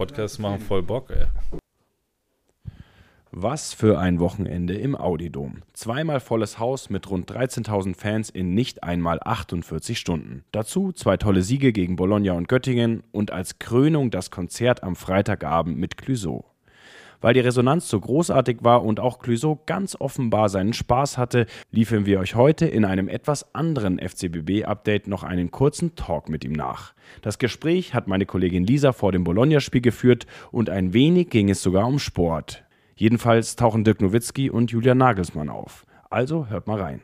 Podcasts machen voll Bock, ey. Was für ein Wochenende im Audidom. Zweimal volles Haus mit rund 13.000 Fans in nicht einmal 48 Stunden. Dazu zwei tolle Siege gegen Bologna und Göttingen und als Krönung das Konzert am Freitagabend mit Clüso. Weil die Resonanz so großartig war und auch Clüso ganz offenbar seinen Spaß hatte, liefern wir euch heute in einem etwas anderen FCBB-Update noch einen kurzen Talk mit ihm nach. Das Gespräch hat meine Kollegin Lisa vor dem Bologna-Spiel geführt und ein wenig ging es sogar um Sport. Jedenfalls tauchen Dirk Nowitzki und Julia Nagelsmann auf. Also hört mal rein.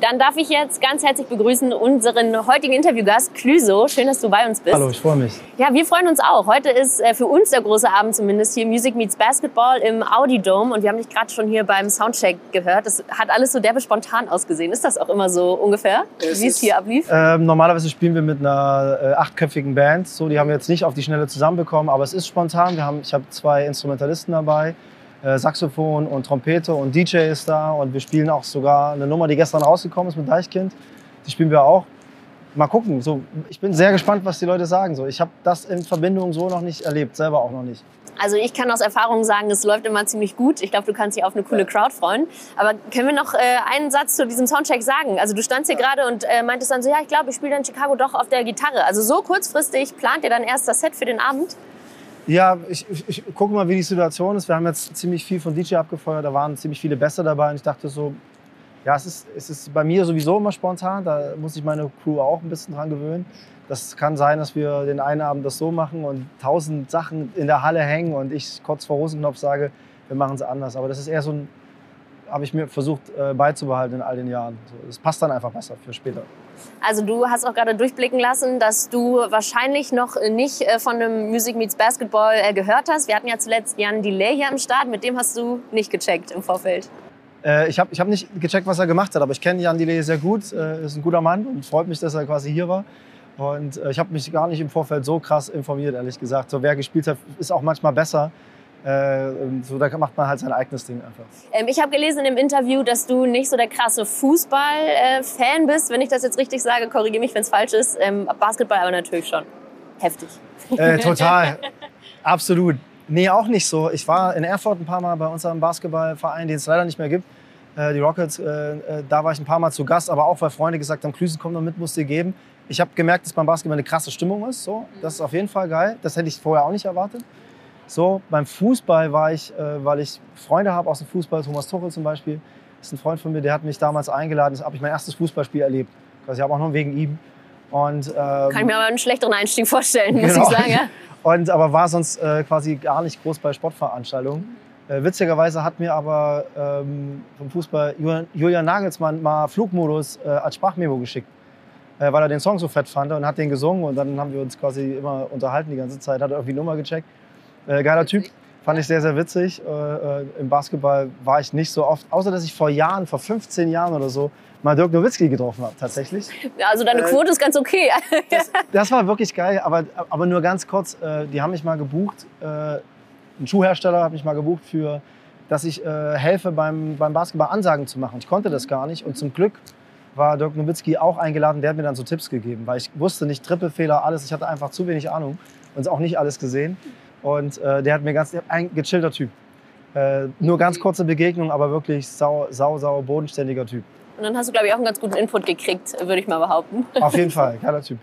Dann darf ich jetzt ganz herzlich begrüßen unseren heutigen Interviewgast Clüso. Schön, dass du bei uns bist. Hallo, ich freue mich. Ja, wir freuen uns auch. Heute ist äh, für uns der große Abend zumindest hier Music Meets Basketball im Audi Dome und wir haben dich gerade schon hier beim Soundcheck gehört. Das hat alles so derbe spontan ausgesehen. Ist das auch immer so ungefähr, Es wie es hier ablief? Ähm, normalerweise spielen wir mit einer äh, achtköpfigen Band. So, die haben wir jetzt nicht auf die Schnelle zusammenbekommen, aber es ist spontan. Wir haben, ich habe zwei Instrumentalisten dabei, äh, Saxophon und Trompete und DJ ist da und wir spielen auch sogar eine Nummer, die gestern rausgekommen ist mit Deichkind. Die spielen wir auch. Mal gucken. So, ich bin sehr gespannt, was die Leute sagen. So, ich habe das in Verbindung so noch nicht erlebt, selber auch noch nicht. Also ich kann aus Erfahrung sagen, es läuft immer ziemlich gut. Ich glaube, du kannst dich auf eine coole Crowd freuen. Aber können wir noch äh, einen Satz zu diesem Soundcheck sagen? Also du standst hier gerade und äh, meintest dann so, ja, ich glaube, ich spiele dann in Chicago doch auf der Gitarre. Also so kurzfristig plant ihr dann erst das Set für den Abend? Ja, ich, ich, ich gucke mal, wie die Situation ist. Wir haben jetzt ziemlich viel von DJ abgefeuert, da waren ziemlich viele Bässe dabei und ich dachte so, ja, es ist, es ist bei mir sowieso immer spontan, da muss ich meine Crew auch ein bisschen dran gewöhnen. Das kann sein, dass wir den einen Abend das so machen und tausend Sachen in der Halle hängen und ich kurz vor Hosenknopf sage, wir machen es anders. Aber das ist eher so ein, habe ich mir versucht äh, beizubehalten in all den Jahren. Das passt dann einfach besser für später. Also du hast auch gerade durchblicken lassen, dass du wahrscheinlich noch nicht äh, von dem Music Meets Basketball äh, gehört hast. Wir hatten ja zuletzt Jan Delay hier am Start, mit dem hast du nicht gecheckt im Vorfeld. Ich habe ich hab nicht gecheckt, was er gemacht hat, aber ich kenne Jan Delay sehr gut. Ist ein guter Mann und freut mich, dass er quasi hier war. Und ich habe mich gar nicht im Vorfeld so krass informiert, ehrlich gesagt. So, wer gespielt hat, ist auch manchmal besser. Äh, so, da macht man halt sein eigenes Ding einfach. Ähm, ich habe gelesen in dem Interview, dass du nicht so der krasse Fußball-Fan bist. Wenn ich das jetzt richtig sage, korrigiere mich, wenn es falsch ist. Ähm, Basketball aber natürlich schon. Heftig. Äh, total. Absolut. Nee, auch nicht so. Ich war in Erfurt ein paar Mal bei unserem Basketballverein, den es leider nicht mehr gibt. Äh, die Rockets, äh, äh, da war ich ein paar Mal zu Gast, aber auch weil Freunde gesagt haben, Klüsen, komm noch mit, musst dir geben. Ich habe gemerkt, dass beim Basketball eine krasse Stimmung ist. So. Das ist auf jeden Fall geil. Das hätte ich vorher auch nicht erwartet. So, beim Fußball war ich, äh, weil ich Freunde habe aus dem Fußball, Thomas Tuchel zum Beispiel, ist ein Freund von mir, der hat mich damals eingeladen. Da habe ich mein erstes Fußballspiel erlebt. Also ich habe auch noch wegen ihm. Und, ähm, Kann ich mir aber einen schlechteren Einstieg vorstellen, muss Genau. ich sagen. Ja? und aber war sonst äh, quasi gar nicht groß bei Sportveranstaltungen. Äh, witzigerweise hat mir aber ähm, vom Fußball Julian, Julian Nagelsmann mal Flugmodus äh, als Sprachmemo geschickt, äh, weil er den Song so fett fand und hat den gesungen und dann haben wir uns quasi immer unterhalten die ganze Zeit, hat er irgendwie die Nummer gecheckt. Äh, geiler Typ, fand ich sehr, sehr witzig. Äh, äh, Im Basketball war ich nicht so oft, außer dass ich vor Jahren, vor 15 Jahren oder so, mal Dirk Nowitzki getroffen habe, tatsächlich. Also deine Äh, Quote ist ganz okay. Das war wirklich geil, aber, aber nur ganz kurz. Äh, die haben mich mal gebucht, äh, ein Schuhhersteller hat mich mal gebucht für, dass ich äh, helfe beim, beim Basketball Ansagen zu machen. Ich konnte das gar nicht und zum Glück war Dirk Nowitzki auch eingeladen, der hat mir dann so Tipps gegeben, weil ich wusste nicht, Trippelfehler, alles, ich hatte einfach zu wenig Ahnung und auch nicht alles gesehen. Und äh, der hat mir ganz, ein gechillter Typ. Äh, nur ganz kurze Begegnung, aber wirklich sau, sau, sau bodenständiger Typ. Und dann hast du, glaube ich, auch einen ganz guten Input gekriegt, würde ich mal behaupten. Auf jeden Fall, geiler Typ.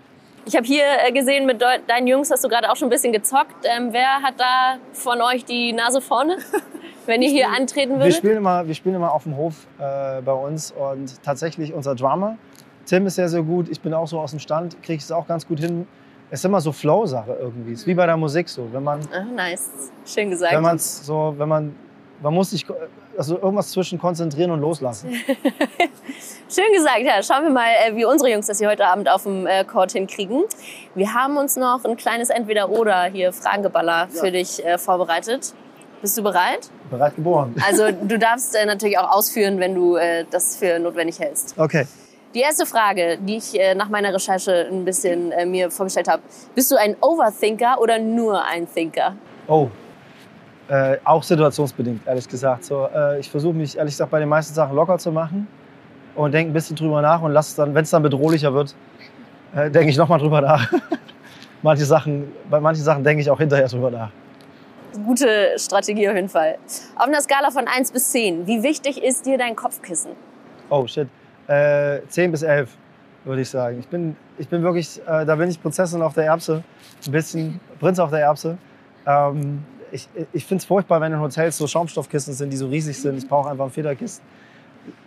Ich habe hier äh, gesehen, mit deinen Jungs hast du gerade auch schon ein bisschen gezockt. Ähm, wer hat da von euch die Nase vorne, wenn ihr hier antreten Wir würdet? spielen, immer, wir spielen immer auf dem Hof äh, bei uns und tatsächlich unser Drummer, Tim ist sehr, sehr gut. Ich bin auch so aus dem Stand, kriege es auch ganz gut hin. Es ist immer so Flow-Sache irgendwie. Es ist wie bei der Musik so. Wenn man Ah, nice. Schön gesagt. wenn man's so, wenn man, man muss sich also irgendwas zwischen konzentrieren und loslassen. Schön gesagt, ja. Schauen wir mal, äh, wie unsere Jungs das hier heute Abend auf dem äh, Court hinkriegen. Wir haben uns noch ein kleines Entweder-Oder hier Fragengeballer für dich äh, vorbereitet. Bist du bereit? Bereit geboren. Also du darfst äh, natürlich auch ausführen, wenn du äh, das für notwendig hältst. Okay. Die erste Frage, die ich äh, nach meiner Recherche ein bisschen äh, mir vorgestellt habe. Bist du ein Overthinker oder nur ein Thinker? Oh. Äh, auch situationsbedingt, ehrlich gesagt. So, äh, ich versuche mich, ehrlich gesagt, bei den meisten Sachen locker zu machen und denke ein bisschen drüber nach und lass dann, wenn es dann bedrohlicher wird, äh, denke ich nochmal drüber nach. manche Sachen, bei manchen Sachen denke ich auch hinterher drüber nach. Gute Strategie auf jeden Fall. Auf einer Skala von 1 bis 10, wie wichtig ist dir dein Kopfkissen? Oh shit. Äh, 10 bis 11, würde ich sagen. Ich bin, ich bin wirklich, äh, da bin ich Prinzessin auf der Erbse. Ein bisschen Prinz auf der Erbse. Ähm, ich ich finde es furchtbar, wenn in Hotels so Schaumstoffkissen sind, die so riesig sind. Ich brauche einfach ein Federkissen.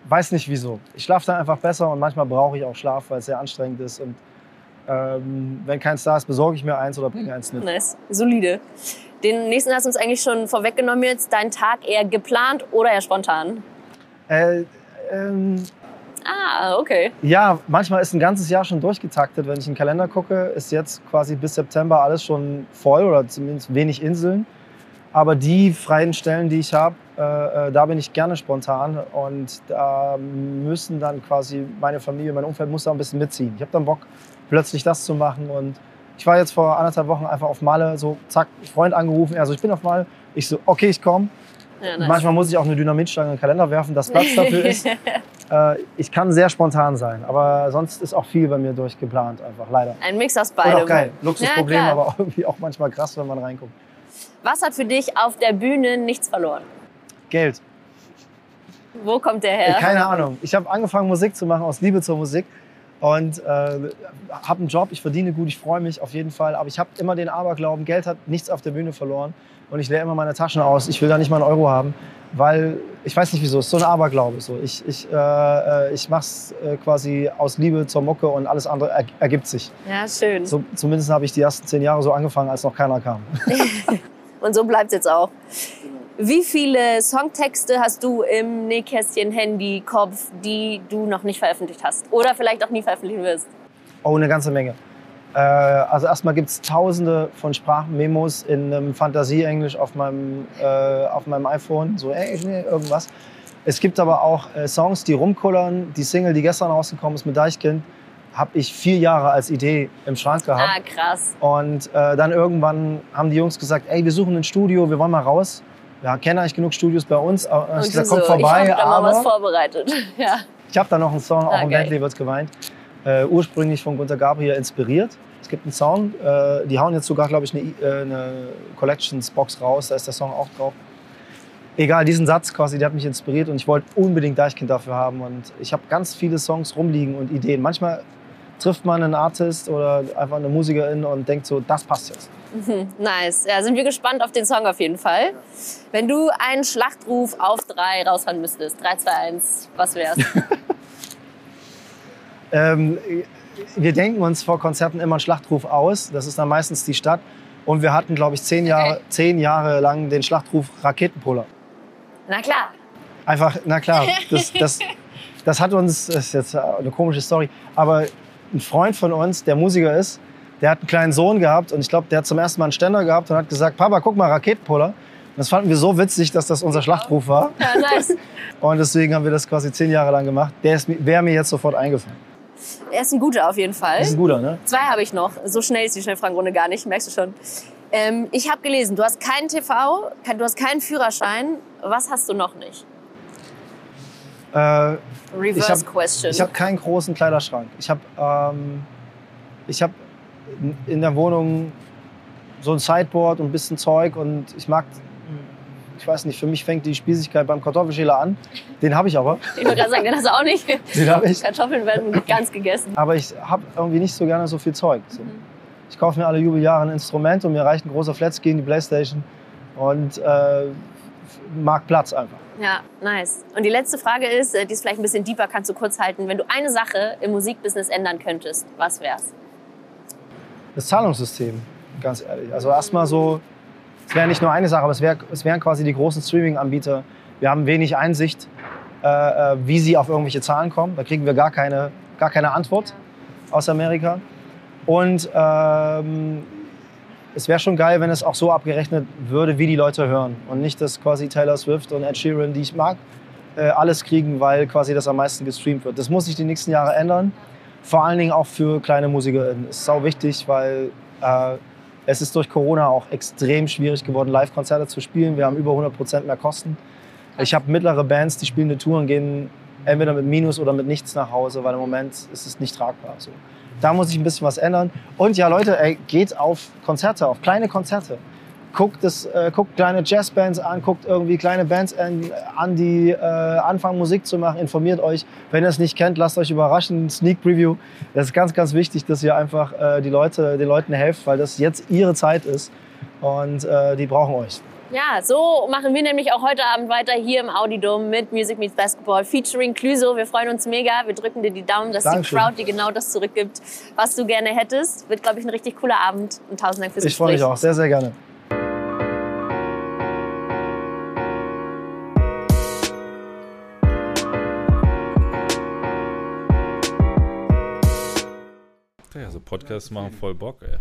Weiß nicht wieso. Ich schlafe dann einfach besser und manchmal brauche ich auch Schlaf, weil es sehr anstrengend ist. Und ähm, wenn keins da ist, besorge ich mir eins oder bringe eins mit. Nice, solide. Den nächsten hast du uns eigentlich schon vorweggenommen jetzt. Dein Tag eher geplant oder eher spontan? Äh, ähm, Ah, okay. Ja, manchmal ist ein ganzes Jahr schon durchgetaktet. Wenn ich in den Kalender gucke, ist jetzt quasi bis September alles schon voll oder zumindest wenig Inseln. Aber die freien Stellen, die ich habe, äh, äh, da bin ich gerne spontan und da müssen dann quasi meine Familie, mein Umfeld muss da ein bisschen mitziehen. Ich habe dann Bock, plötzlich das zu machen und ich war jetzt vor anderthalb Wochen einfach auf Malle, so zack, Freund angerufen, also ich bin auf Malle, ich so, okay, ich komme. Ja, nice. Manchmal muss ich auch eine Dynamitstange in den Kalender werfen, dass Platz dafür ist. Äh, ich kann sehr spontan sein, aber sonst ist auch viel bei mir durchgeplant, einfach leider. Ein Mix aus Und beidem. auch geil. Luxusproblem, Ja, aber auch irgendwie auch manchmal krass, wenn man reinguckt. Was hat für dich auf der Bühne nichts verloren? Geld. Wo kommt der her? Keine Ahnung. Ich habe angefangen, Musik zu machen aus Liebe zur Musik und äh, habe einen Job. Ich verdiene gut, ich freue mich auf jeden Fall. Aber ich habe immer den Aberglauben, Geld hat nichts auf der Bühne verloren. Und ich leere immer meine Taschen aus. Ich will da nicht mal einen Euro haben, weil ich weiß nicht wieso. Es ist so ein Aberglaube. So. Ich, ich, äh, äh, ich mache es äh, quasi aus Liebe zur Mucke und alles andere er, ergibt sich. Ja, schön. So, zumindest habe ich die ersten zehn Jahre so angefangen, als noch keiner kam. Und so bleibt es jetzt auch. Wie viele Songtexte hast du im Nähkästchen, Handy, Kopf, die du noch nicht veröffentlicht hast? Oder vielleicht auch nie veröffentlichen wirst? Oh, eine ganze Menge. Äh, also erstmal gibt es tausende von Sprachmemos in einem Fantasie-Englisch auf, meinem, äh, auf meinem iPhone, so ey, nee, irgendwas. Es gibt aber auch äh, Songs, die rumkullern. Die Single, die gestern rausgekommen ist mit Deichkind, habe ich vier Jahre als Idee im Schrank gehabt. Ah, krass. Und äh, dann irgendwann haben die Jungs gesagt, ey, wir suchen ein Studio, wir wollen mal raus. Wir kennen eigentlich genug Studios bei uns. Ich Und hab gesagt, du kommt so, vorbei, ich habe da mal was vorbereitet. Ja. ich habe da noch einen Song, auch Ah, im. Bentley wird's geweint, äh, ursprünglich von Gunter Gabriel inspiriert. Es gibt einen Song, äh, die hauen jetzt sogar, glaube ich, eine, äh, eine Collections-Box raus, da ist der Song auch drauf. Egal, diesen Satz quasi, der hat mich inspiriert und ich wollte unbedingt Deichkind dafür haben. Und ich habe ganz viele Songs rumliegen und Ideen. Manchmal trifft man einen Artist oder einfach eine Musikerin und denkt so, das passt jetzt. Nice. Ja, sind wir gespannt auf den Song auf jeden Fall. Wenn du einen Schlachtruf auf drei raushauen müsstest, 3, 2, 1, was wär's? Ähm, wir denken uns vor Konzerten immer einen Schlachtruf aus. Das ist dann meistens die Stadt. Und wir hatten, glaube ich, zehn Jahre, zehn Jahre lang den Schlachtruf Raketenpuller. Na klar. Einfach, na klar, das, das, das hat uns, das ist jetzt eine komische Story, aber ein Freund von uns, der Musiker ist, der hat einen kleinen Sohn gehabt und ich glaube, der hat zum ersten Mal einen Ständer gehabt und hat gesagt, Papa, guck mal, Raketenpuller. Und das fanden wir so witzig, dass das unser Schlachtruf war. Ja, nice. Und deswegen haben wir das quasi zehn Jahre lang gemacht. Der wäre mir jetzt sofort eingefallen. Er ist ein guter auf jeden Fall. Das ist ein guter, ne? Zwei habe ich noch. So schnell ist die Schnellfragenrunde gar nicht, merkst du schon. Ähm, ich habe gelesen, du hast keinen TV, du hast keinen Führerschein. Was hast du noch nicht? Äh, Reverse Ich hab- Question. Ich habe keinen großen Kleiderschrank. Ich habe ähm, ich hab in der Wohnung so ein Sideboard und ein bisschen Zeug und ich mag, ich weiß nicht, für mich fängt die Spießigkeit beim Kartoffelschäler an. Den habe ich aber. ich wollte gerade sagen, den hast du auch nicht. Den habe ich. Kartoffeln werden ganz gegessen. Aber ich habe irgendwie nicht so gerne so viel Zeug. So. Ich kaufe mir alle Jubeljahre ein Instrument und mir reicht ein großer Flatscreen, die Playstation und äh, mag Platz einfach. Ja, nice. Und die letzte Frage ist, äh, die ist vielleicht ein bisschen deeper, kannst du kurz halten. Wenn du eine Sache im Musikbusiness ändern könntest, was wär's? das Zahlungssystem, ganz ehrlich. Also erstmal so, es wäre nicht nur eine Sache, aber es, wär, es wären quasi die großen Streaming-Anbieter. Wir haben wenig Einsicht, äh, äh, wie sie auf irgendwelche Zahlen kommen. Da kriegen wir gar keine, gar keine Antwort aus Amerika. Und ähm, es wäre schon geil, wenn es auch so abgerechnet würde, wie die Leute hören. Und nicht, dass quasi Taylor Swift und Ed Sheeran, die ich mag, äh, alles kriegen, weil quasi das am meisten gestreamt wird. Das muss sich die nächsten Jahre ändern. Vor allen Dingen auch für kleine MusikerInnen. Das ist sau wichtig, weil äh, es ist durch Corona auch extrem schwierig geworden, Live-Konzerte zu spielen. Wir haben über 100 Prozent mehr Kosten. Ich habe mittlere Bands, die spielen eine Tour und gehen entweder mit Minus oder mit nichts nach Hause, weil im Moment ist es nicht tragbar. So. Da muss ich ein bisschen was ändern. Und ja, Leute, ey, geht auf Konzerte, auf kleine Konzerte. Guckt, das, äh, guckt kleine Jazzbands an, guckt irgendwie kleine Bands an, an die äh, anfangen Musik zu machen. Informiert euch. Wenn ihr es nicht kennt, lasst euch überraschen. Sneak Preview. Das ist ganz, ganz wichtig, dass ihr einfach äh, die Leute, den Leuten helft, weil das jetzt ihre Zeit ist. Und äh, die brauchen euch. Ja, so machen wir nämlich auch heute Abend weiter hier im Audidom mit Music Meets Basketball featuring Cluso. Wir freuen uns mega. Wir drücken dir die Daumen, dass Dankeschön. die Crowd dir genau das zurückgibt, was du gerne hättest. Wird, glaube ich, ein richtig cooler Abend. Und tausend Dank fürs Ich freue mich auch sehr, sehr gerne. Ja, so Podcasts machen voll Bock, ey.